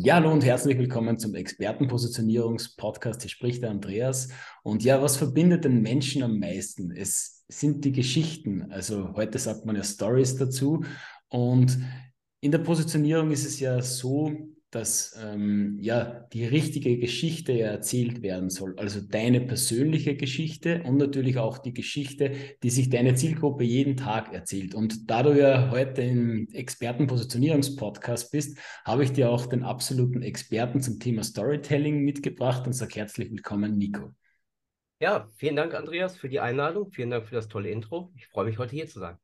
Ja, hallo und herzlich willkommen zum Expertenpositionierungspodcast. Hier spricht der Andreas. Und ja, was verbindet den Menschen am meisten? Es sind die Geschichten. Also heute sagt man ja Stories dazu. Und in der Positionierung ist es ja so, dass ähm, ja die richtige Geschichte erzählt werden soll. Also deine persönliche Geschichte und natürlich auch die Geschichte, die sich deine Zielgruppe jeden Tag erzählt. Und da du ja heute im Expertenpositionierungspodcast bist, habe ich dir auch den absoluten Experten zum Thema Storytelling mitgebracht und sage herzlich willkommen, Nico. Ja, vielen Dank, Andreas, für die Einladung. Vielen Dank für das tolle Intro. Ich freue mich, heute hier zu sein.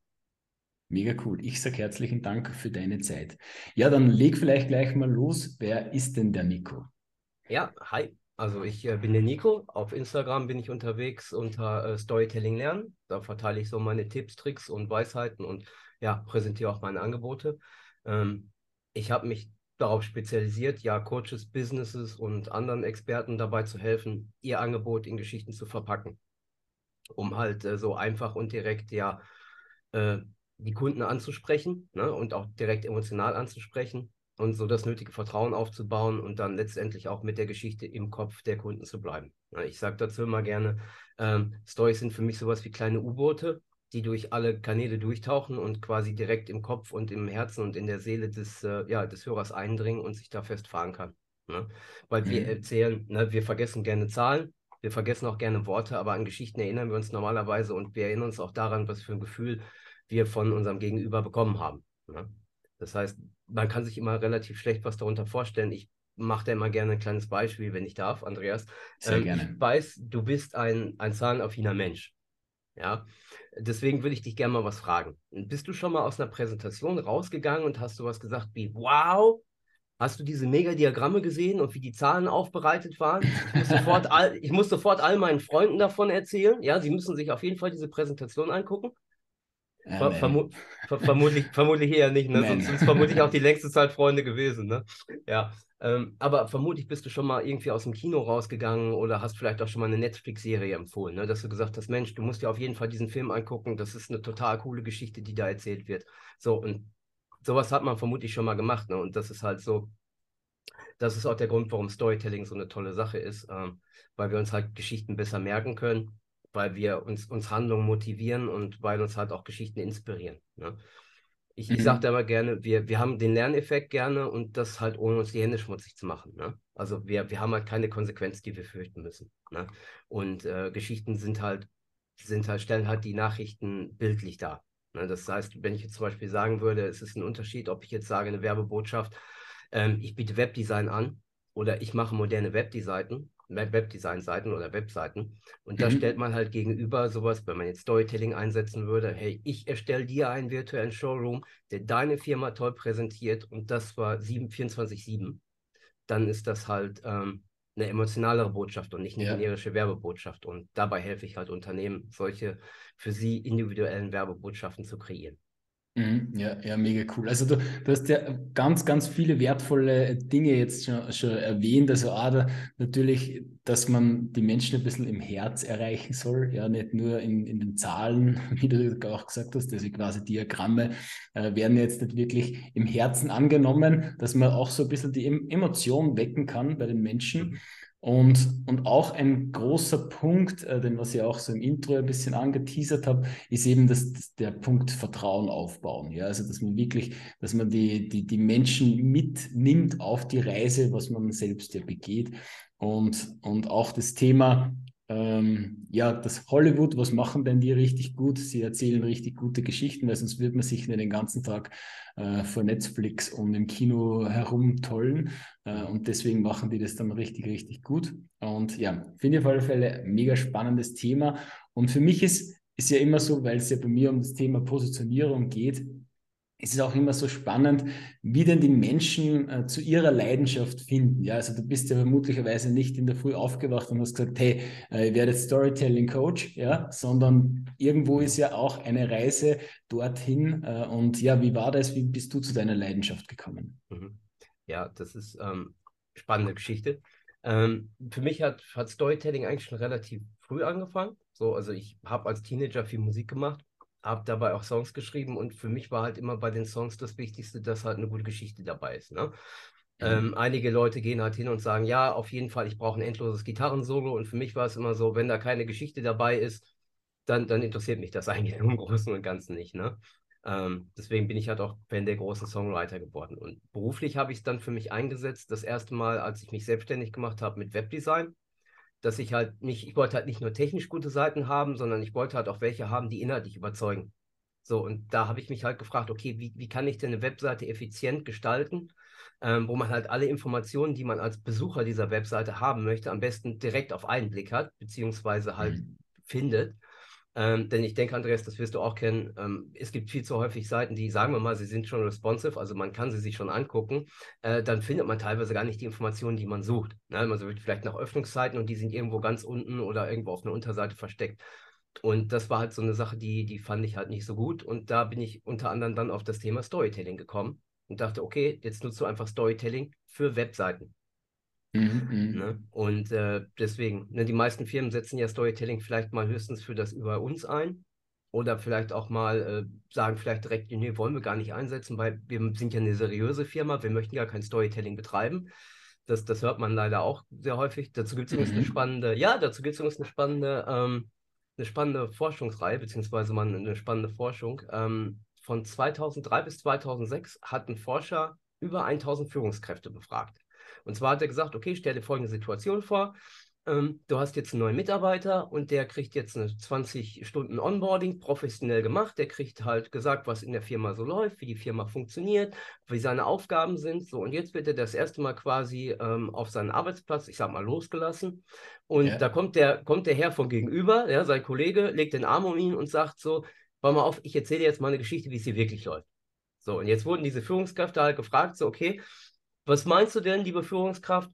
Mega cool. Ich sage herzlichen Dank für deine Zeit. Ja, dann leg vielleicht gleich mal los. Wer ist denn der Nico? Ja, hi. Also ich äh, bin der Nico. Auf Instagram bin ich unterwegs unter äh, Storytelling Lernen. Da verteile ich so meine Tipps, Tricks und Weisheiten und ja, präsentiere auch meine Angebote. Ähm, ich habe mich darauf spezialisiert, ja, Coaches, Businesses und anderen Experten dabei zu helfen, ihr Angebot in Geschichten zu verpacken, um halt äh, so einfach und direkt ja die Kunden anzusprechen ne, und auch direkt emotional anzusprechen und so das nötige Vertrauen aufzubauen und dann letztendlich auch mit der Geschichte im Kopf der Kunden zu bleiben. Ich sage dazu immer gerne, ähm, Stories sind für mich sowas wie kleine U-Boote, die durch alle Kanäle durchtauchen und quasi direkt im Kopf und im Herzen und in der Seele des, äh, ja, des Hörers eindringen und sich da festfahren kann. Ne? Weil mhm. wir erzählen, ne, wir vergessen gerne Zahlen, wir vergessen auch gerne Worte, aber an Geschichten erinnern wir uns normalerweise und wir erinnern uns auch daran, was für ein Gefühl wir von unserem Gegenüber bekommen haben. Ne? Das heißt, man kann sich immer relativ schlecht was darunter vorstellen. Ich mache da immer gerne ein kleines Beispiel, wenn ich darf, Andreas. Sehr ähm, gerne. Ich weiß, du bist ein, ein zahlenaffiner Mensch. Ja, deswegen würde ich dich gerne mal was fragen. Bist du schon mal aus einer Präsentation rausgegangen und hast du was gesagt wie, wow, Hast du diese Megadiagramme gesehen und wie die Zahlen aufbereitet waren? Ich muss, sofort all, ich muss sofort all meinen Freunden davon erzählen. Ja, sie müssen sich auf jeden Fall diese Präsentation angucken. Ver vermu ver vermutlich, vermutlich eher nicht, ne? Sonst sind es vermutlich auch die längste Zeit Freunde gewesen, ne? Ja. Ähm, aber vermutlich bist du schon mal irgendwie aus dem Kino rausgegangen oder hast vielleicht auch schon mal eine Netflix-Serie empfohlen, ne? dass du gesagt hast, Mensch, du musst dir auf jeden Fall diesen Film angucken, das ist eine total coole Geschichte, die da erzählt wird. So, und sowas hat man vermutlich schon mal gemacht, ne? Und das ist halt so, das ist auch der Grund, warum Storytelling so eine tolle Sache ist, ähm, weil wir uns halt Geschichten besser merken können weil wir uns, uns Handlungen motivieren und weil uns halt auch Geschichten inspirieren. Ne? Ich, mhm. ich sage da immer gerne, wir, wir haben den Lerneffekt gerne und das halt ohne uns die Hände schmutzig zu machen. Ne? Also wir, wir haben halt keine Konsequenz, die wir fürchten müssen. Ne? Und äh, Geschichten sind halt, sind halt, stellen halt die Nachrichten bildlich dar. Ne? Das heißt, wenn ich jetzt zum Beispiel sagen würde, es ist ein Unterschied, ob ich jetzt sage, eine Werbebotschaft, ähm, ich biete Webdesign an oder ich mache moderne Webdesign Webdesign-Seiten oder Webseiten. Und da mhm. stellt man halt gegenüber sowas, wenn man jetzt Storytelling einsetzen würde, hey, ich erstelle dir einen virtuellen Showroom, der deine Firma toll präsentiert und das war 24-7, dann ist das halt ähm, eine emotionalere Botschaft und nicht eine ja. generische Werbebotschaft. Und dabei helfe ich halt Unternehmen, solche für sie individuellen Werbebotschaften zu kreieren. Mhm, ja, ja, mega cool. Also du, du hast ja ganz, ganz viele wertvolle Dinge jetzt schon, schon erwähnt. Also A, natürlich, dass man die Menschen ein bisschen im Herz erreichen soll, ja, nicht nur in, in den Zahlen, wie du auch gesagt hast, also quasi Diagramme äh, werden jetzt nicht wirklich im Herzen angenommen, dass man auch so ein bisschen die Emotion wecken kann bei den Menschen. Und, und auch ein großer Punkt, äh, den was ich auch so im Intro ein bisschen angeteasert habe, ist eben das, der Punkt Vertrauen aufbauen. Ja, also dass man wirklich, dass man die, die, die Menschen mitnimmt auf die Reise, was man selbst ja begeht. Und, und auch das Thema ähm, ja, das Hollywood, was machen denn die richtig gut? Sie erzählen richtig gute Geschichten, weil sonst würde man sich nicht den ganzen Tag äh, vor Netflix und im Kino herumtollen. Äh, und deswegen machen die das dann richtig, richtig gut. Und ja, finde ich auf alle Fälle mega spannendes Thema. Und für mich ist, ist ja immer so, weil es ja bei mir um das Thema Positionierung geht, es ist auch immer so spannend, wie denn die Menschen äh, zu ihrer Leidenschaft finden. Ja, also du bist ja vermutlicherweise nicht in der Früh aufgewacht und hast gesagt, hey, äh, ich werde Storytelling Coach, ja, sondern irgendwo ist ja auch eine Reise dorthin. Äh, und ja, wie war das? Wie bist du zu deiner Leidenschaft gekommen? Mhm. Ja, das ist ähm, spannende Geschichte. Ähm, für mich hat, hat Storytelling eigentlich schon relativ früh angefangen. So, also ich habe als Teenager viel Musik gemacht habe dabei auch Songs geschrieben und für mich war halt immer bei den Songs das Wichtigste, dass halt eine gute Geschichte dabei ist. Ne? Ähm, einige Leute gehen halt hin und sagen, ja, auf jeden Fall, ich brauche ein endloses Gitarrensolo. Und für mich war es immer so, wenn da keine Geschichte dabei ist, dann, dann interessiert mich das eigentlich im Großen und Ganzen nicht. Ne? Ähm, deswegen bin ich halt auch Fan der großen Songwriter geworden. Und beruflich habe ich es dann für mich eingesetzt, das erste Mal, als ich mich selbstständig gemacht habe mit Webdesign, dass ich halt nicht, ich wollte halt nicht nur technisch gute Seiten haben, sondern ich wollte halt auch welche haben, die inhaltlich überzeugen. So, und da habe ich mich halt gefragt, okay, wie, wie kann ich denn eine Webseite effizient gestalten, ähm, wo man halt alle Informationen, die man als Besucher dieser Webseite haben möchte, am besten direkt auf einen Blick hat, beziehungsweise halt mhm. findet. Ähm, denn ich denke, Andreas, das wirst du auch kennen, ähm, es gibt viel zu häufig Seiten, die, sagen wir mal, sie sind schon responsive, also man kann sie sich schon angucken, äh, dann findet man teilweise gar nicht die Informationen, die man sucht. Ne? Man sucht vielleicht nach Öffnungszeiten und die sind irgendwo ganz unten oder irgendwo auf einer Unterseite versteckt. Und das war halt so eine Sache, die, die fand ich halt nicht so gut. Und da bin ich unter anderem dann auf das Thema Storytelling gekommen und dachte, okay, jetzt nutzt du einfach Storytelling für Webseiten. Mhm, mhm, ne? Und äh, deswegen, ne, die meisten Firmen setzen ja Storytelling vielleicht mal höchstens für das über uns ein. Oder vielleicht auch mal äh, sagen vielleicht direkt, nee, wollen wir gar nicht einsetzen, weil wir sind ja eine seriöse Firma, wir möchten ja kein Storytelling betreiben. Das, das hört man leider auch sehr häufig. Dazu gibt es übrigens eine mhm. spannende, ja, dazu gibt es übrigens eine spannende, ähm, eine spannende Forschungsreihe, beziehungsweise mal eine spannende Forschung. Ähm, von 2003 bis 2006 hat ein Forscher über 1000 Führungskräfte befragt. Und zwar hat er gesagt, okay, stell dir folgende Situation vor. Ähm, du hast jetzt einen neuen Mitarbeiter und der kriegt jetzt eine 20 Stunden Onboarding, professionell gemacht. Der kriegt halt gesagt, was in der Firma so läuft, wie die Firma funktioniert, wie seine Aufgaben sind. So, und jetzt wird er das erste Mal quasi ähm, auf seinen Arbeitsplatz, ich sag mal, losgelassen. Und ja. da kommt der, kommt der Herr von gegenüber, ja, sein Kollege, legt den Arm um ihn und sagt so, pass mal auf, ich erzähle jetzt mal eine Geschichte, wie es hier wirklich läuft. So, und jetzt wurden diese Führungskräfte halt gefragt, so, okay, was meinst du denn, liebe Führungskraft?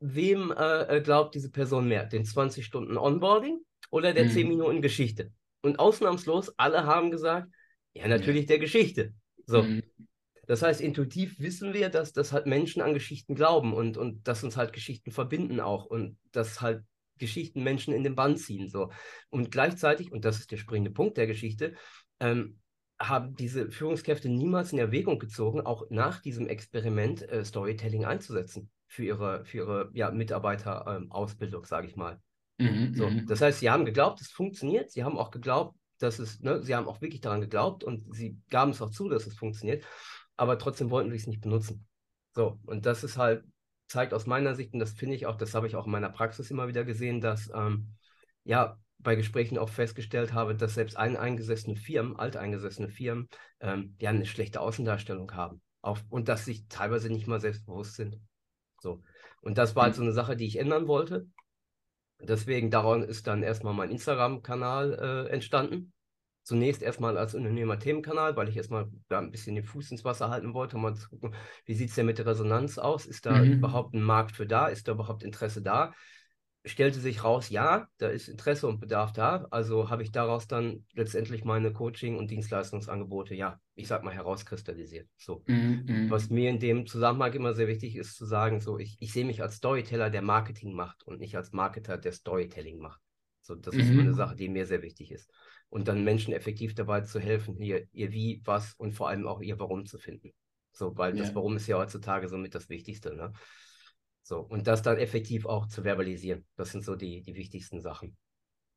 Wem äh, äh glaubt diese Person mehr? Den 20 Stunden Onboarding oder der mhm. 10 Minuten Geschichte? Und ausnahmslos, alle haben gesagt, ja, natürlich ja. der Geschichte. So. Mhm. Das heißt, intuitiv wissen wir, dass, dass halt Menschen an Geschichten glauben und, und dass uns halt Geschichten verbinden auch und dass halt Geschichten Menschen in den Bann ziehen. So. Und gleichzeitig, und das ist der springende Punkt der Geschichte, ähm, haben diese Führungskräfte niemals in Erwägung gezogen, auch nach diesem Experiment äh, Storytelling einzusetzen für ihre, für ihre ja, Mitarbeiterausbildung, ähm, sage ich mal. Mhm, so, mhm. das heißt, sie haben geglaubt, es funktioniert. Sie haben auch geglaubt, dass es, ne, sie haben auch wirklich daran geglaubt und sie gaben es auch zu, dass es funktioniert, aber trotzdem wollten sie es nicht benutzen. So, und das ist halt, zeigt aus meiner Sicht, und das finde ich auch, das habe ich auch in meiner Praxis immer wieder gesehen, dass ähm, ja, bei Gesprächen auch festgestellt habe, dass selbst eingesessene Firmen, alteingesessene Firmen, ähm, ja eine schlechte Außendarstellung haben. Auf, und dass sich teilweise nicht mal selbstbewusst sind. So. Und das war halt so eine Sache, die ich ändern wollte. Deswegen daran ist dann erstmal mein Instagram-Kanal äh, entstanden. Zunächst erstmal als Unternehmer-Themenkanal, weil ich erstmal da ein bisschen den Fuß ins Wasser halten wollte, um mal zu gucken, wie sieht es denn mit der Resonanz aus? Ist da mhm. überhaupt ein Markt für da? Ist da überhaupt Interesse da? Stellte sich raus, ja, da ist Interesse und Bedarf da. Also habe ich daraus dann letztendlich meine Coaching- und Dienstleistungsangebote, ja, ich sag mal, herauskristallisiert. So. -hmm. Was mir in dem Zusammenhang immer sehr wichtig ist, zu sagen, so, ich, ich sehe mich als Storyteller, der Marketing macht und nicht als Marketer, der Storytelling macht. So, das -hmm. ist eine Sache, die mir sehr wichtig ist. Und dann Menschen effektiv dabei zu helfen, hier ihr Wie, was und vor allem auch ihr Warum zu finden. So, weil ja. das Warum ist ja heutzutage somit das Wichtigste. Ne? So, und das dann effektiv auch zu verbalisieren. Das sind so die, die wichtigsten Sachen.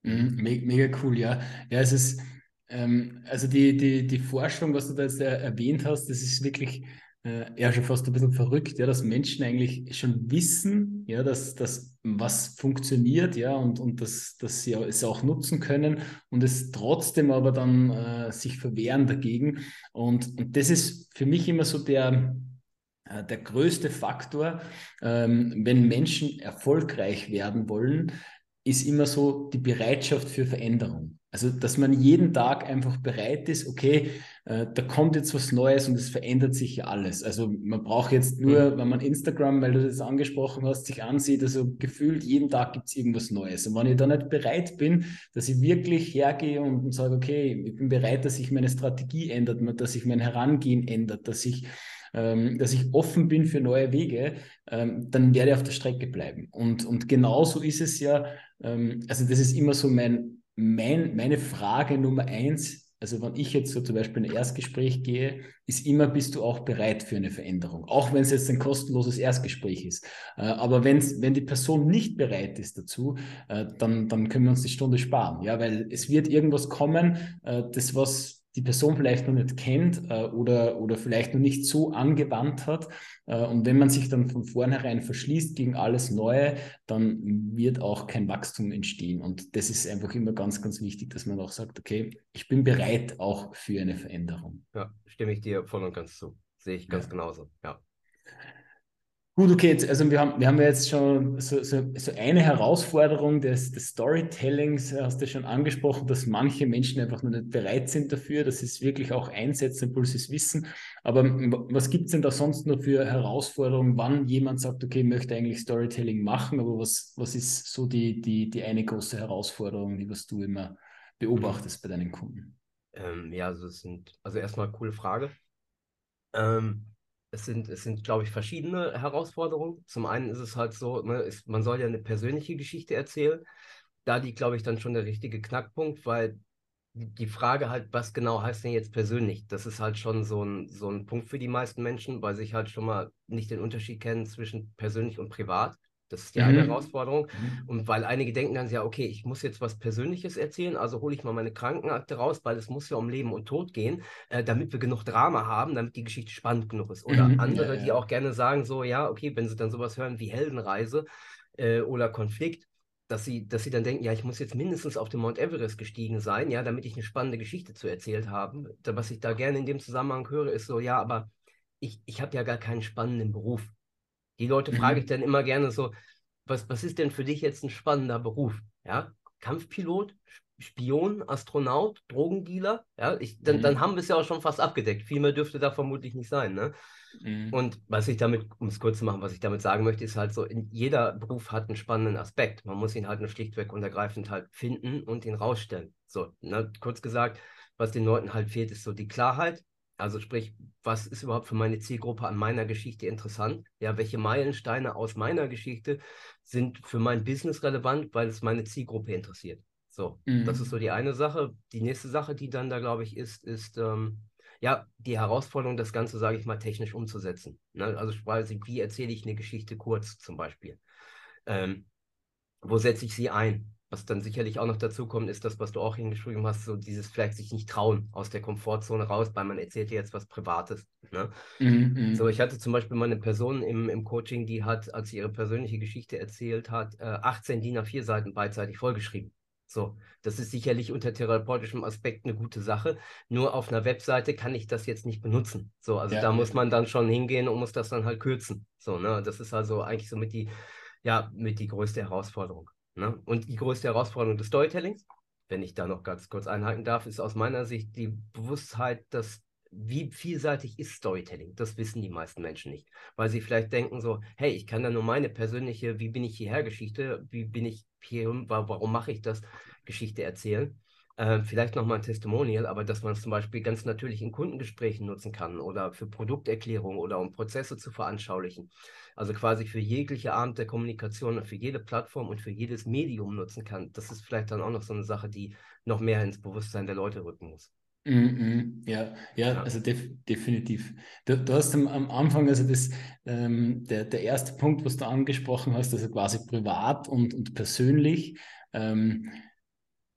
Mhm, mega cool, ja. Ja, es ist, ähm, also die, die, die Forschung, was du da jetzt erwähnt hast, das ist wirklich äh, ja schon fast ein bisschen verrückt, ja, dass Menschen eigentlich schon wissen, ja, dass, dass was funktioniert, ja, und, und dass, dass sie es auch nutzen können und es trotzdem aber dann äh, sich verwehren dagegen. Und, und das ist für mich immer so der, äh, der größte Faktor, ähm, wenn Menschen erfolgreich werden wollen, ist immer so die Bereitschaft für Veränderung. Also, dass man jeden Tag einfach bereit ist, okay, äh, da kommt jetzt was Neues und es verändert sich ja alles. Also, man braucht jetzt nur, mhm. wenn man Instagram, weil du das angesprochen hast, sich ansieht, also gefühlt jeden Tag gibt es irgendwas Neues. Und wenn ich da nicht bereit bin, dass ich wirklich hergehe und, und sage, okay, ich bin bereit, dass sich meine Strategie ändert, dass sich mein Herangehen ändert, dass ich ähm, dass ich offen bin für neue Wege, ähm, dann werde ich auf der Strecke bleiben. Und, und genauso ist es ja, ähm, also das ist immer so mein, mein, meine Frage Nummer eins also wenn ich jetzt so zum Beispiel in ein Erstgespräch gehe, ist immer, bist du auch bereit für eine Veränderung, auch wenn es jetzt ein kostenloses Erstgespräch ist. Äh, aber wenn's, wenn die Person nicht bereit ist dazu, äh, dann, dann können wir uns die Stunde sparen, ja, weil es wird irgendwas kommen, äh, das was die Person vielleicht noch nicht kennt äh, oder, oder vielleicht noch nicht so angewandt hat. Äh, und wenn man sich dann von vornherein verschließt gegen alles Neue, dann wird auch kein Wachstum entstehen. Und das ist einfach immer ganz, ganz wichtig, dass man auch sagt, okay, ich bin bereit auch für eine Veränderung. Ja, stimme ich dir voll und ganz zu. Sehe ich ganz ja. genauso. Ja. Gut, okay, jetzt, also wir haben, wir haben jetzt schon so, so, so eine Herausforderung des, des, Storytellings, hast du schon angesprochen, dass manche Menschen einfach noch nicht bereit sind dafür, dass sie es wirklich auch einsetzen, obwohl sie es wissen. Aber was gibt es denn da sonst noch für Herausforderungen, wann jemand sagt, okay, ich möchte eigentlich Storytelling machen, aber was, was ist so die, die, die eine große Herausforderung, die was du immer beobachtest bei deinen Kunden? Ähm, ja, also es sind, also erstmal coole Frage. Ähm, es sind, es sind, glaube ich, verschiedene Herausforderungen. Zum einen ist es halt so, ne, ist, man soll ja eine persönliche Geschichte erzählen. Da liegt, glaube ich, dann schon der richtige Knackpunkt, weil die Frage halt, was genau heißt denn jetzt persönlich? Das ist halt schon so ein, so ein Punkt für die meisten Menschen, weil sich halt schon mal nicht den Unterschied kennen zwischen persönlich und privat. Das ist die mhm. eine Herausforderung. Mhm. Und weil einige denken dann ja, okay, ich muss jetzt was Persönliches erzählen, also hole ich mal meine Krankenakte raus, weil es muss ja um Leben und Tod gehen, äh, damit wir genug Drama haben, damit die Geschichte spannend genug ist. Oder mhm. andere, ja, ja. die auch gerne sagen, so, ja, okay, wenn sie dann sowas hören wie Heldenreise äh, oder Konflikt, dass sie, dass sie dann denken, ja, ich muss jetzt mindestens auf den Mount Everest gestiegen sein, ja, damit ich eine spannende Geschichte zu erzählt habe. Was ich da gerne in dem Zusammenhang höre, ist so, ja, aber ich, ich habe ja gar keinen spannenden Beruf. Die Leute mhm. frage ich dann immer gerne so, was, was ist denn für dich jetzt ein spannender Beruf? Ja, Kampfpilot, Spion, Astronaut, Drogendealer, ja, ich, dann, mhm. dann haben wir es ja auch schon fast abgedeckt. Viel mehr dürfte da vermutlich nicht sein, ne? Mhm. Und was ich damit, um es kurz zu machen, was ich damit sagen möchte, ist halt so, jeder Beruf hat einen spannenden Aspekt. Man muss ihn halt nur schlichtweg und ergreifend halt finden und ihn rausstellen. So, ne, kurz gesagt, was den Leuten halt fehlt, ist so die Klarheit, also sprich, was ist überhaupt für meine Zielgruppe an meiner Geschichte interessant? Ja, welche Meilensteine aus meiner Geschichte sind für mein Business relevant, weil es meine Zielgruppe interessiert? So, mhm. das ist so die eine Sache. Die nächste Sache, die dann da, glaube ich, ist, ist ähm, ja die Herausforderung, das Ganze, sage ich mal, technisch umzusetzen. Ne? Also quasi, wie erzähle ich eine Geschichte kurz zum Beispiel? Ähm, wo setze ich sie ein? Was dann sicherlich auch noch dazu kommt, ist das, was du auch hingeschrieben hast, so dieses vielleicht sich nicht trauen aus der Komfortzone raus, weil man erzählt dir jetzt was Privates. Ne? Mhm, mhm. so, ich hatte zum Beispiel mal eine Person im, im Coaching, die hat, als sie ihre persönliche Geschichte erzählt hat, äh, 18 DIN A4 Seiten beidseitig vollgeschrieben. So, das ist sicherlich unter therapeutischem Aspekt eine gute Sache. Nur auf einer Webseite kann ich das jetzt nicht benutzen. So, also ja, da ja. muss man dann schon hingehen und muss das dann halt kürzen. So, ne, das ist also eigentlich so mit die, ja, mit die größte Herausforderung. Ne? Und die größte Herausforderung des Storytellings, wenn ich da noch ganz kurz einhalten darf, ist aus meiner Sicht die Bewusstheit, dass wie vielseitig ist Storytelling? Das wissen die meisten Menschen nicht, weil sie vielleicht denken so, hey, ich kann da nur meine persönliche, wie bin ich hierher Geschichte, wie bin ich hier, warum mache ich das, Geschichte erzählen. Äh, vielleicht nochmal ein Testimonial, aber dass man es zum Beispiel ganz natürlich in Kundengesprächen nutzen kann oder für Produkterklärungen oder um Prozesse zu veranschaulichen. Also quasi für jegliche Art der Kommunikation, für jede Plattform und für jedes Medium nutzen kann. Das ist vielleicht dann auch noch so eine Sache, die noch mehr ins Bewusstsein der Leute rücken muss. Mm -hmm. ja, ja, ja, also def definitiv. Du, du, hast am, am, Anfang, also das, ähm, der, der erste Punkt, was du angesprochen hast, also quasi privat und, und persönlich. Ähm,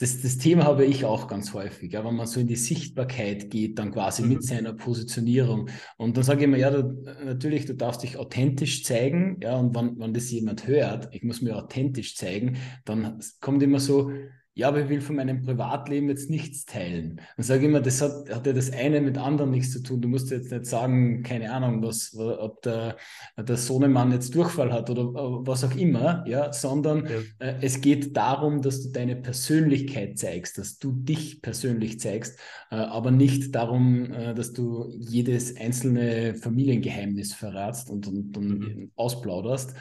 das, das Thema habe ich auch ganz häufig, ja, wenn man so in die Sichtbarkeit geht, dann quasi mhm. mit seiner Positionierung. Und dann sage ich immer, ja, du, natürlich, du darfst dich authentisch zeigen, ja, und wenn, wenn das jemand hört, ich muss mir authentisch zeigen, dann kommt immer so, ja, aber ich will von meinem Privatleben jetzt nichts teilen. Dann sage ich immer, das hat, hat ja das eine mit anderen nichts zu tun. Du musst jetzt nicht sagen, keine Ahnung, was, ob der, der Sohnemann jetzt Durchfall hat oder was auch immer, ja, sondern ja. Äh, es geht darum, dass du deine Persönlichkeit zeigst, dass du dich persönlich zeigst, äh, aber nicht darum, äh, dass du jedes einzelne Familiengeheimnis verratst und, und, und mhm. ausplauderst.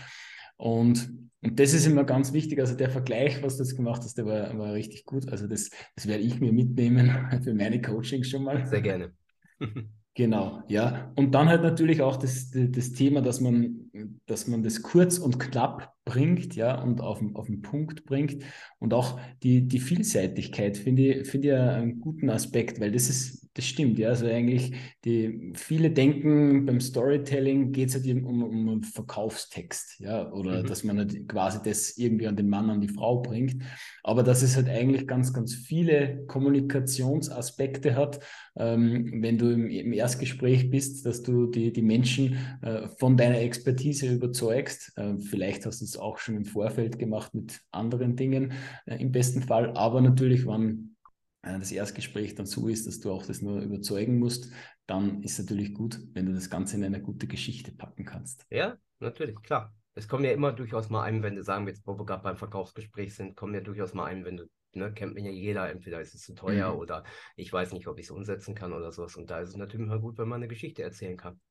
Und und das ist immer ganz wichtig. Also der Vergleich, was du jetzt gemacht hast, der war, war richtig gut. Also das, das werde ich mir mitnehmen für meine Coachings schon mal. Sehr gerne. Genau, ja. Und dann halt natürlich auch das, das Thema, dass man, dass man das kurz und knapp bringt, ja, und auf, auf den Punkt bringt. Und auch die, die Vielseitigkeit finde ich, finde ich einen guten Aspekt, weil das ist, das stimmt, ja. Also eigentlich, die, viele denken, beim Storytelling geht es halt um, um einen Verkaufstext, ja, oder mhm. dass man halt quasi das irgendwie an den Mann, an die Frau bringt. Aber dass es halt eigentlich ganz, ganz viele Kommunikationsaspekte hat, ähm, wenn du im, im, Erstgespräch bist, dass du die, die Menschen äh, von deiner Expertise überzeugst. Äh, vielleicht hast du es auch schon im Vorfeld gemacht mit anderen Dingen äh, im besten Fall, aber natürlich, wann das Erstgespräch dann so ist, dass du auch das nur überzeugen musst, dann ist es natürlich gut, wenn du das Ganze in eine gute Geschichte packen kannst. Ja, natürlich, klar. Es kommen ja immer durchaus mal Einwände, sagen wir jetzt, wo wir gerade beim Verkaufsgespräch sind, kommen ja durchaus mal Einwände. Ne, kennt man ja jeder, entweder ist es zu teuer mhm. oder ich weiß nicht, ob ich es umsetzen kann oder sowas. Und da ist es natürlich mal gut, wenn man eine Geschichte erzählen kann.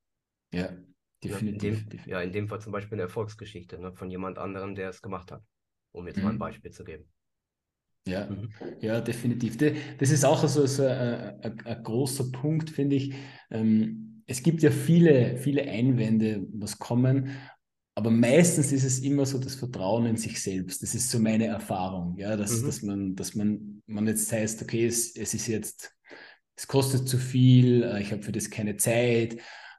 Ja, definitiv. Ja, in dem, definitiv. Ja, in dem Fall zum Beispiel eine Erfolgsgeschichte ne, von jemand anderem, der es gemacht hat, um jetzt mhm. mal ein mhm. Beispiel zu geben. Ja, mhm. ja, definitiv. Das ist auch so, so ein, ein, ein großer Punkt, finde ich. Ähm, es gibt ja viele, viele Einwände, was kommen, aber meistens ist es immer so das Vertrauen in sich selbst. Das ist so meine Erfahrung, ja, dass, mhm. dass man, dass man, man jetzt heißt, okay, es, es ist jetzt, es kostet zu viel, äh, ich habe für das keine Zeit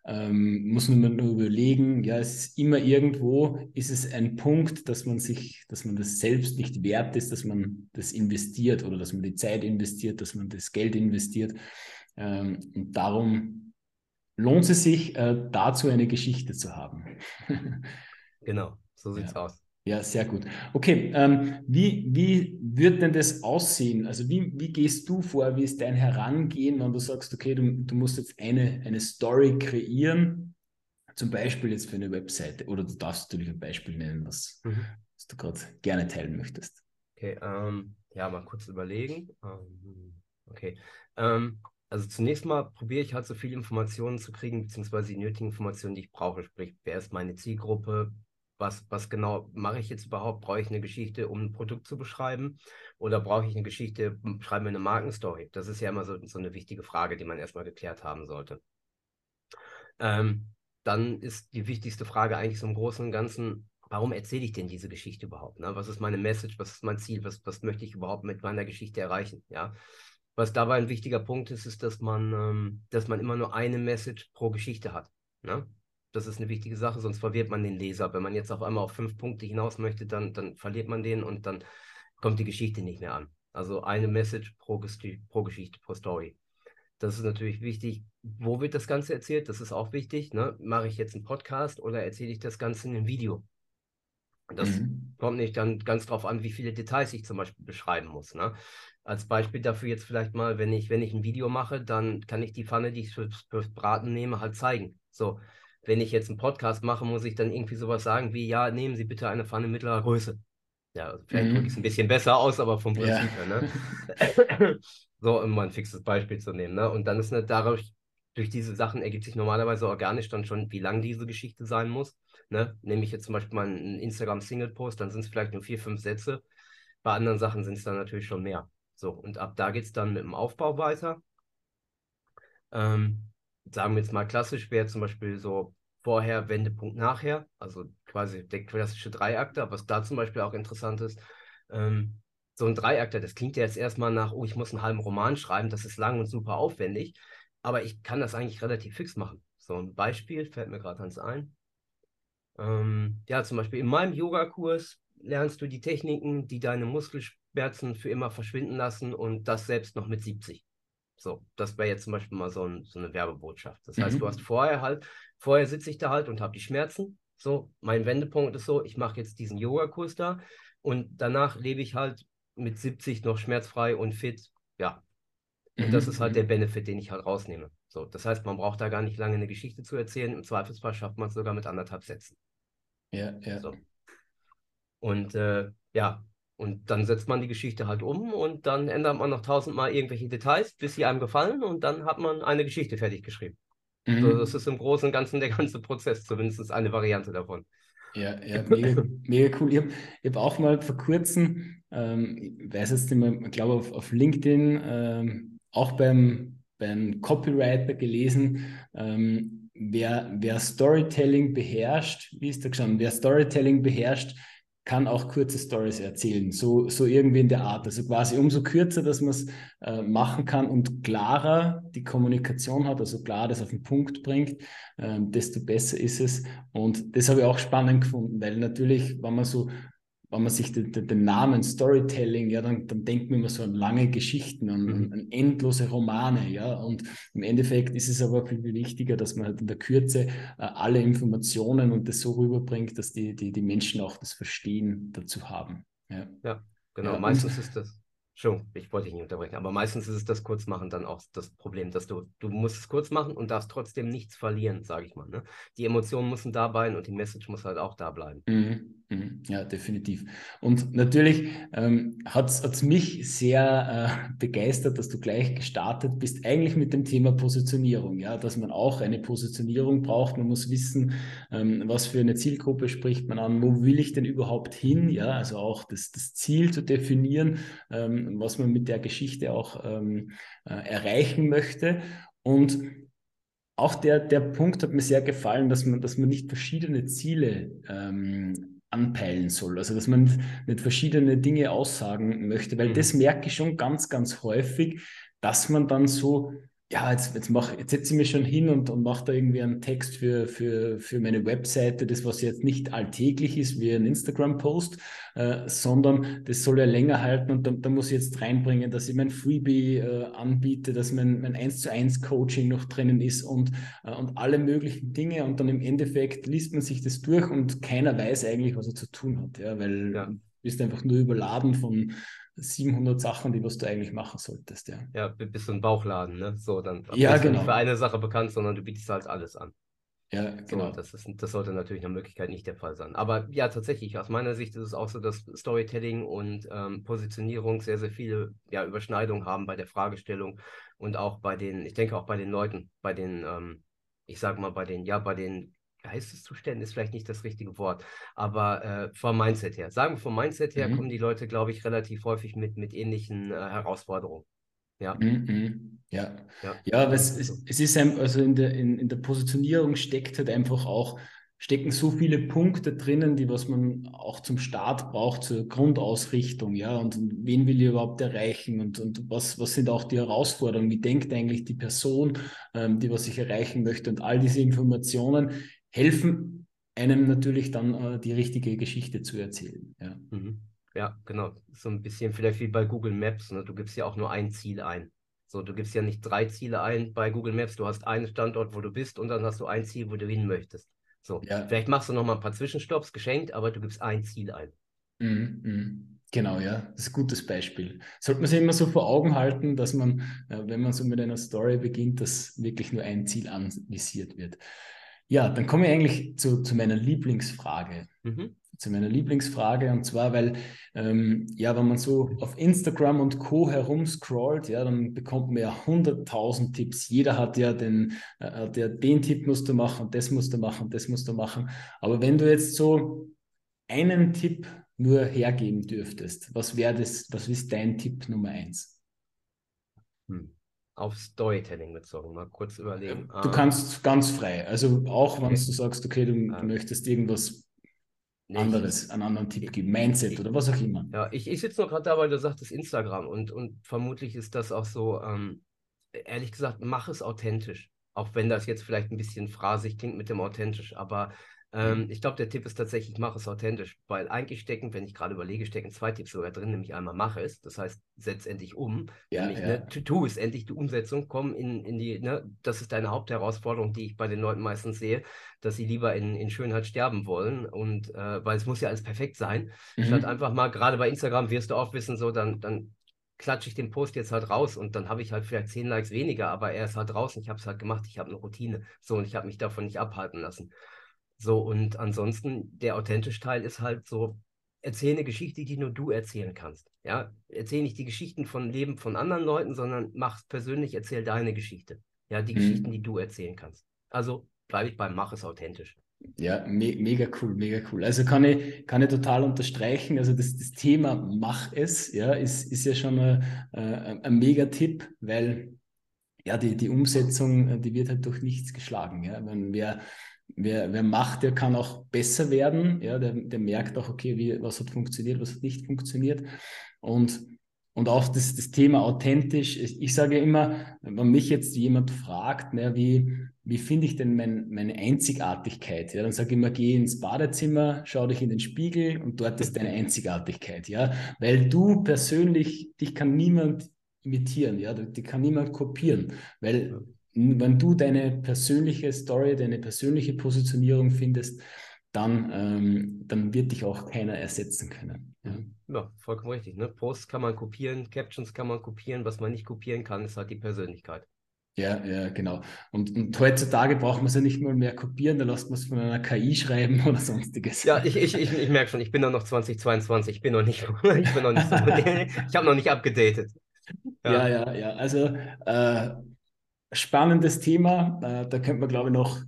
ähm, muss man nur überlegen, ja, es ist immer irgendwo, ist es ein Punkt, dass man sich, dass man das selbst nicht wert ist, dass man das investiert oder dass man die Zeit investiert, dass man das Geld investiert. Ähm, und darum lohnt es sich, äh, dazu eine Geschichte zu haben. genau, so sieht es ja. aus. Ja, sehr gut. Okay, ähm, wie, wie wird denn das aussehen? Also wie, wie gehst du vor? Wie ist dein Herangehen, wenn du sagst, okay, du, du musst jetzt eine, eine Story kreieren, zum Beispiel jetzt für eine Webseite, oder du darfst natürlich ein Beispiel nennen, was, mhm. was du gerade gerne teilen möchtest. Okay, ähm, ja, mal kurz überlegen. Ähm, okay, ähm, also zunächst mal probiere ich halt so viele Informationen zu kriegen, beziehungsweise die nötigen Informationen, die ich brauche. Sprich, wer ist meine Zielgruppe? Was, was genau mache ich jetzt überhaupt? Brauche ich eine Geschichte, um ein Produkt zu beschreiben? Oder brauche ich eine Geschichte, schreibe mir eine Markenstory? Das ist ja immer so, so eine wichtige Frage, die man erstmal geklärt haben sollte. Ähm, dann ist die wichtigste Frage eigentlich so im Großen und Ganzen, warum erzähle ich denn diese Geschichte überhaupt? Ne? Was ist meine Message? Was ist mein Ziel? Was, was möchte ich überhaupt mit meiner Geschichte erreichen? Ja. Was dabei ein wichtiger Punkt ist, ist, dass man, ähm, dass man immer nur eine Message pro Geschichte hat. Ne? Das ist eine wichtige Sache, sonst verwirrt man den Leser. Wenn man jetzt auf einmal auf fünf Punkte hinaus möchte, dann, dann verliert man den und dann kommt die Geschichte nicht mehr an. Also eine Message pro, pro Geschichte, pro Story. Das ist natürlich wichtig. Wo wird das Ganze erzählt? Das ist auch wichtig. Ne? Mache ich jetzt einen Podcast oder erzähle ich das Ganze in einem Video? Das mhm. kommt nicht dann ganz drauf an, wie viele Details ich zum Beispiel beschreiben muss. Ne? Als Beispiel dafür jetzt vielleicht mal, wenn ich, wenn ich ein Video mache, dann kann ich die Pfanne, die ich fürs, fürs Braten nehme, halt zeigen. So, wenn ich jetzt einen Podcast mache, muss ich dann irgendwie sowas sagen wie, ja, nehmen Sie bitte eine Pfanne mittlerer Größe. Ja, vielleicht mhm. drücke ich es ein bisschen besser aus, aber vom Prinzip ja. her, ne? so, um mal ein fixes Beispiel zu nehmen, ne? Und dann ist ne, dadurch, durch diese Sachen ergibt sich normalerweise organisch dann schon, wie lang diese Geschichte sein muss. Ne? Nehme ich jetzt zum Beispiel mal einen Instagram-Single-Post, dann sind es vielleicht nur vier, fünf Sätze. Bei anderen Sachen sind es dann natürlich schon mehr. So, und ab da geht es dann mit dem Aufbau weiter. Ähm, sagen wir jetzt mal klassisch, wäre zum Beispiel so vorher, Wendepunkt, nachher, also quasi der klassische Dreiakter, was da zum Beispiel auch interessant ist. Ähm, so ein Dreiakter, das klingt ja jetzt erstmal nach, oh, ich muss einen halben Roman schreiben, das ist lang und super aufwendig, aber ich kann das eigentlich relativ fix machen. So ein Beispiel fällt mir gerade eins ein. Ähm, ja, zum Beispiel in meinem Yogakurs lernst du die Techniken, die deine Muskelschmerzen für immer verschwinden lassen und das selbst noch mit 70. So, das wäre jetzt zum Beispiel mal so, ein, so eine Werbebotschaft. Das heißt, mhm. du hast vorher halt, vorher sitze ich da halt und habe die Schmerzen. So, mein Wendepunkt ist so, ich mache jetzt diesen Yoga-Kurs da und danach lebe ich halt mit 70 noch schmerzfrei und fit. Ja. Und mhm. das ist halt der mhm. Benefit, den ich halt rausnehme. So, das heißt, man braucht da gar nicht lange eine Geschichte zu erzählen. Im Zweifelsfall schafft man es sogar mit anderthalb Sätzen. Ja, ja. So. Und äh, ja, und dann setzt man die Geschichte halt um und dann ändert man noch tausendmal irgendwelche Details, bis sie einem gefallen und dann hat man eine Geschichte fertig geschrieben. Mhm. So, das ist im Großen und Ganzen der ganze Prozess, zumindest eine Variante davon. Ja, ja, mega, mega cool. Ich habe hab auch mal vor kurzem, ähm, ich weiß jetzt nicht mehr, ich glaube auf, auf LinkedIn, ähm, auch beim, beim Copywriter gelesen, ähm, wer, wer Storytelling beherrscht, wie ist da schon, wer Storytelling beherrscht, kann auch kurze Stories erzählen, so, so irgendwie in der Art. Also quasi umso kürzer, dass man es äh, machen kann und klarer die Kommunikation hat, also klar das auf den Punkt bringt, äh, desto besser ist es. Und das habe ich auch spannend gefunden, weil natürlich, wenn man so wenn man sich den, den, Namen Storytelling, ja, dann, dann denkt man immer so an lange Geschichten, an, mhm. an, endlose Romane, ja. Und im Endeffekt ist es aber viel, viel wichtiger, dass man halt in der Kürze äh, alle Informationen und das so rüberbringt, dass die, die, die Menschen auch das Verstehen dazu haben. Ja, ja genau. Ja, Meistens ist das. Schon, ich wollte dich nicht unterbrechen, aber meistens ist es das Kurzmachen dann auch das Problem, dass du, du musst es kurz machen und darfst trotzdem nichts verlieren, sage ich mal. Ne? Die Emotionen müssen da bleiben und die Message muss halt auch da bleiben. Mhm. Mhm. Ja, definitiv. Und natürlich ähm, hat es mich sehr äh, begeistert, dass du gleich gestartet bist, eigentlich mit dem Thema Positionierung, ja, dass man auch eine Positionierung braucht. Man muss wissen, ähm, was für eine Zielgruppe spricht man an, wo will ich denn überhaupt hin, ja, also auch das, das Ziel zu definieren, ähm, was man mit der Geschichte auch ähm, äh, erreichen möchte. Und auch der, der Punkt hat mir sehr gefallen, dass man, dass man nicht verschiedene Ziele ähm, anpeilen soll. Also dass man nicht verschiedene Dinge aussagen möchte, weil mhm. das merke ich schon ganz, ganz häufig, dass man dann so ja, jetzt, jetzt, mach, jetzt setze ich mich schon hin und, und mache da irgendwie einen Text für, für, für meine Webseite, das was jetzt nicht alltäglich ist wie ein Instagram-Post, äh, sondern das soll ja länger halten und da, da, muss ich jetzt reinbringen, dass ich mein Freebie äh, anbiete, dass mein, mein 1 zu 1 Coaching noch drinnen ist und, äh, und alle möglichen Dinge und dann im Endeffekt liest man sich das durch und keiner weiß eigentlich, was er zu tun hat, ja, weil ja. Du bist einfach nur überladen von 700 Sachen, die was du eigentlich machen solltest, ja. Ja, bist du ein Bauchladen, ne? So, dann ja, bist genau. du nicht für eine Sache bekannt, sondern du bietest halt alles an. Ja, genau. So, das, ist, das sollte natürlich nach Möglichkeit nicht der Fall sein. Aber ja, tatsächlich, aus meiner Sicht ist es auch so, dass Storytelling und ähm, Positionierung sehr, sehr viele ja, Überschneidungen haben bei der Fragestellung und auch bei den, ich denke auch bei den Leuten, bei den, ähm, ich sag mal, bei den, ja, bei den Geisteszuständen ist vielleicht nicht das richtige Wort, aber äh, vom Mindset her. Sagen wir vom Mindset her mhm. kommen die Leute, glaube ich, relativ häufig mit, mit ähnlichen äh, Herausforderungen. Ja. Mhm. Ja. ja, ja, aber es, es, es ist ein, also in der, in, in der Positionierung steckt halt einfach auch, stecken so viele Punkte drinnen, die was man auch zum Start braucht, zur Grundausrichtung, ja, und wen will ich überhaupt erreichen und, und was, was sind auch die Herausforderungen, wie denkt eigentlich die Person, ähm, die was ich erreichen möchte und all diese Informationen helfen einem natürlich dann äh, die richtige Geschichte zu erzählen. Ja. Mhm. ja, genau. So ein bisschen vielleicht wie bei Google Maps. Ne? Du gibst ja auch nur ein Ziel ein. So, du gibst ja nicht drei Ziele ein bei Google Maps. Du hast einen Standort, wo du bist und dann hast du ein Ziel, wo du hin möchtest. So, ja. vielleicht machst du noch mal ein paar Zwischenstopps geschenkt, aber du gibst ein Ziel ein. Mhm, mhm. Genau, ja, das ist ein gutes Beispiel. Sollte man sich immer so vor Augen halten, dass man, äh, wenn man so mit einer Story beginnt, dass wirklich nur ein Ziel anvisiert wird. Ja, dann komme ich eigentlich zu, zu meiner Lieblingsfrage. Mhm. Zu meiner Lieblingsfrage und zwar, weil, ähm, ja, wenn man so auf Instagram und Co. herumscrollt, ja, dann bekommt man ja 100.000 Tipps. Jeder hat ja den, äh, der, den Tipp musst du machen das musst du machen das musst du machen. Aber wenn du jetzt so einen Tipp nur hergeben dürftest, was wäre das, was ist dein Tipp Nummer eins? Hm auf Storytelling bezogen. Mal kurz überlegen. Du kannst ganz frei. Also auch wenn okay. du sagst, okay, du, du möchtest irgendwas nee, anderes, einen anderen Tipp geben, Mindset oder was auch immer. Ja, ich, ich sitze noch gerade dabei, du sagtest Instagram und, und vermutlich ist das auch so, ähm, ehrlich gesagt, mach es authentisch. Auch wenn das jetzt vielleicht ein bisschen phrasig klingt mit dem authentisch, aber ähm, mhm. ich glaube, der Tipp ist tatsächlich, mach es authentisch, weil eigentlich stecken, wenn ich gerade überlege, stecken zwei Tipps sogar drin, nämlich einmal mache es, das heißt, setz endlich um, ja, nämlich, ja. Ne, tu, tu es endlich, die Umsetzung, komm in, in die, ne, das ist deine Hauptherausforderung, die ich bei den Leuten meistens sehe, dass sie lieber in, in Schönheit sterben wollen und äh, weil es muss ja alles perfekt sein, mhm. statt einfach mal, gerade bei Instagram wirst du auch wissen, so, dann, dann klatsche ich den Post jetzt halt raus und dann habe ich halt vielleicht zehn Likes weniger, aber er ist halt draußen, ich habe es halt gemacht, ich habe eine Routine, so und ich habe mich davon nicht abhalten lassen. So, und ansonsten, der authentische Teil ist halt so, erzähl eine Geschichte, die nur du erzählen kannst. Ja, erzähl nicht die Geschichten von Leben von anderen Leuten, sondern mach persönlich, erzähl deine Geschichte. Ja, die mhm. Geschichten, die du erzählen kannst. Also bleibe ich beim Mach es authentisch. Ja, me mega cool, mega cool. Also kann ich, kann ich total unterstreichen. Also das, das Thema Mach es, ja, ist, ist ja schon ein, ein, ein mega Tipp, weil ja, die, die Umsetzung, die wird halt durch nichts geschlagen. Ja? Wenn wer, wer, wer macht, der kann auch besser werden. Ja? Der, der merkt auch, okay, wie, was hat funktioniert, was hat nicht funktioniert. Und und auch das, das Thema authentisch. Ich, ich sage immer, wenn mich jetzt jemand fragt, ne, wie, wie finde ich denn mein, meine Einzigartigkeit? Ja, dann sage ich immer, geh ins Badezimmer, schau dich in den Spiegel und dort ist deine Einzigartigkeit. Ja, weil du persönlich, dich kann niemand imitieren, ja, die kann niemand kopieren, weil wenn du deine persönliche Story, deine persönliche Positionierung findest, dann, ähm, dann wird dich auch keiner ersetzen können. Ja, ja vollkommen richtig. Ne? Posts kann man kopieren, Captions kann man kopieren, was man nicht kopieren kann, ist halt die Persönlichkeit. Ja, ja, genau. Und, und heutzutage braucht man es ja nicht mal mehr kopieren, da lässt man es von einer KI schreiben oder sonstiges. Ja, ich, ich, ich, ich merke schon, ich bin noch 2022, ich bin noch nicht, ich bin noch nicht so ich habe noch nicht abgedatet. Ja, ja, ja. ja. Also äh, spannendes Thema. Äh, da könnte man, glaube ich, noch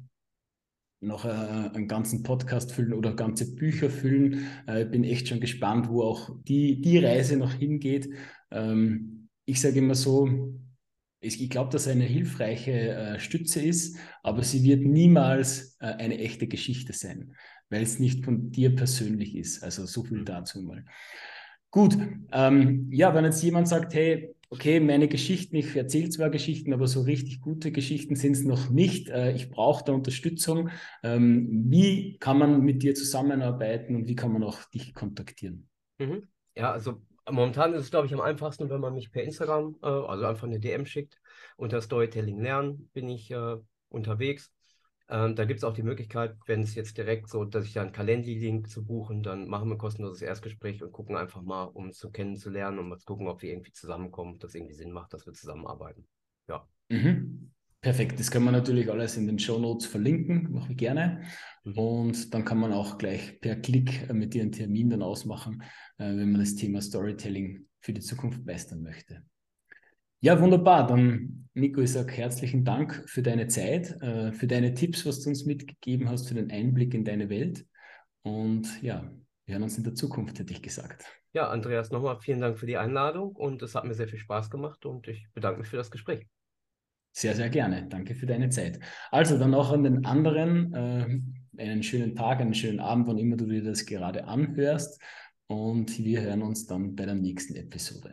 noch äh, einen ganzen Podcast füllen oder ganze Bücher füllen. Äh, bin echt schon gespannt, wo auch die, die Reise noch hingeht. Ähm, ich sage immer so, ich, ich glaube, dass eine hilfreiche Stütze ist, aber sie wird niemals eine echte Geschichte sein, weil es nicht von dir persönlich ist. Also so viel dazu mal. Gut, ähm, ja, wenn jetzt jemand sagt, hey, okay, meine Geschichten, ich erzähle zwar Geschichten, aber so richtig gute Geschichten sind es noch nicht. Äh, ich brauche da Unterstützung. Ähm, wie kann man mit dir zusammenarbeiten und wie kann man auch dich kontaktieren? Mhm. Ja, also momentan ist es, glaube ich, am einfachsten, wenn man mich per Instagram, äh, also einfach eine DM schickt. Unter Storytelling Lernen bin ich äh, unterwegs. Ähm, da gibt es auch die Möglichkeit, wenn es jetzt direkt so, dass ich da einen Calendly-Link zu buchen, dann machen wir ein kostenloses Erstgespräch und gucken einfach mal, um es zu kennenzulernen und mal zu gucken, ob wir irgendwie zusammenkommen, ob das irgendwie Sinn macht, dass wir zusammenarbeiten. Ja. Mhm. Perfekt, das können wir natürlich alles in den Show Notes verlinken, mache ich gerne. Mhm. Und dann kann man auch gleich per Klick äh, mit dir einen Termin dann ausmachen, äh, wenn man das Thema Storytelling für die Zukunft meistern möchte. Ja, wunderbar. Dann, Nico, ich sage herzlichen Dank für deine Zeit, äh, für deine Tipps, was du uns mitgegeben hast, für den Einblick in deine Welt. Und ja, wir hören uns in der Zukunft, hätte ich gesagt. Ja, Andreas, nochmal vielen Dank für die Einladung und es hat mir sehr viel Spaß gemacht und ich bedanke mich für das Gespräch. Sehr, sehr gerne. Danke für deine Zeit. Also dann auch an den anderen äh, einen schönen Tag, einen schönen Abend, wann immer du dir das gerade anhörst. Und wir hören uns dann bei der nächsten Episode.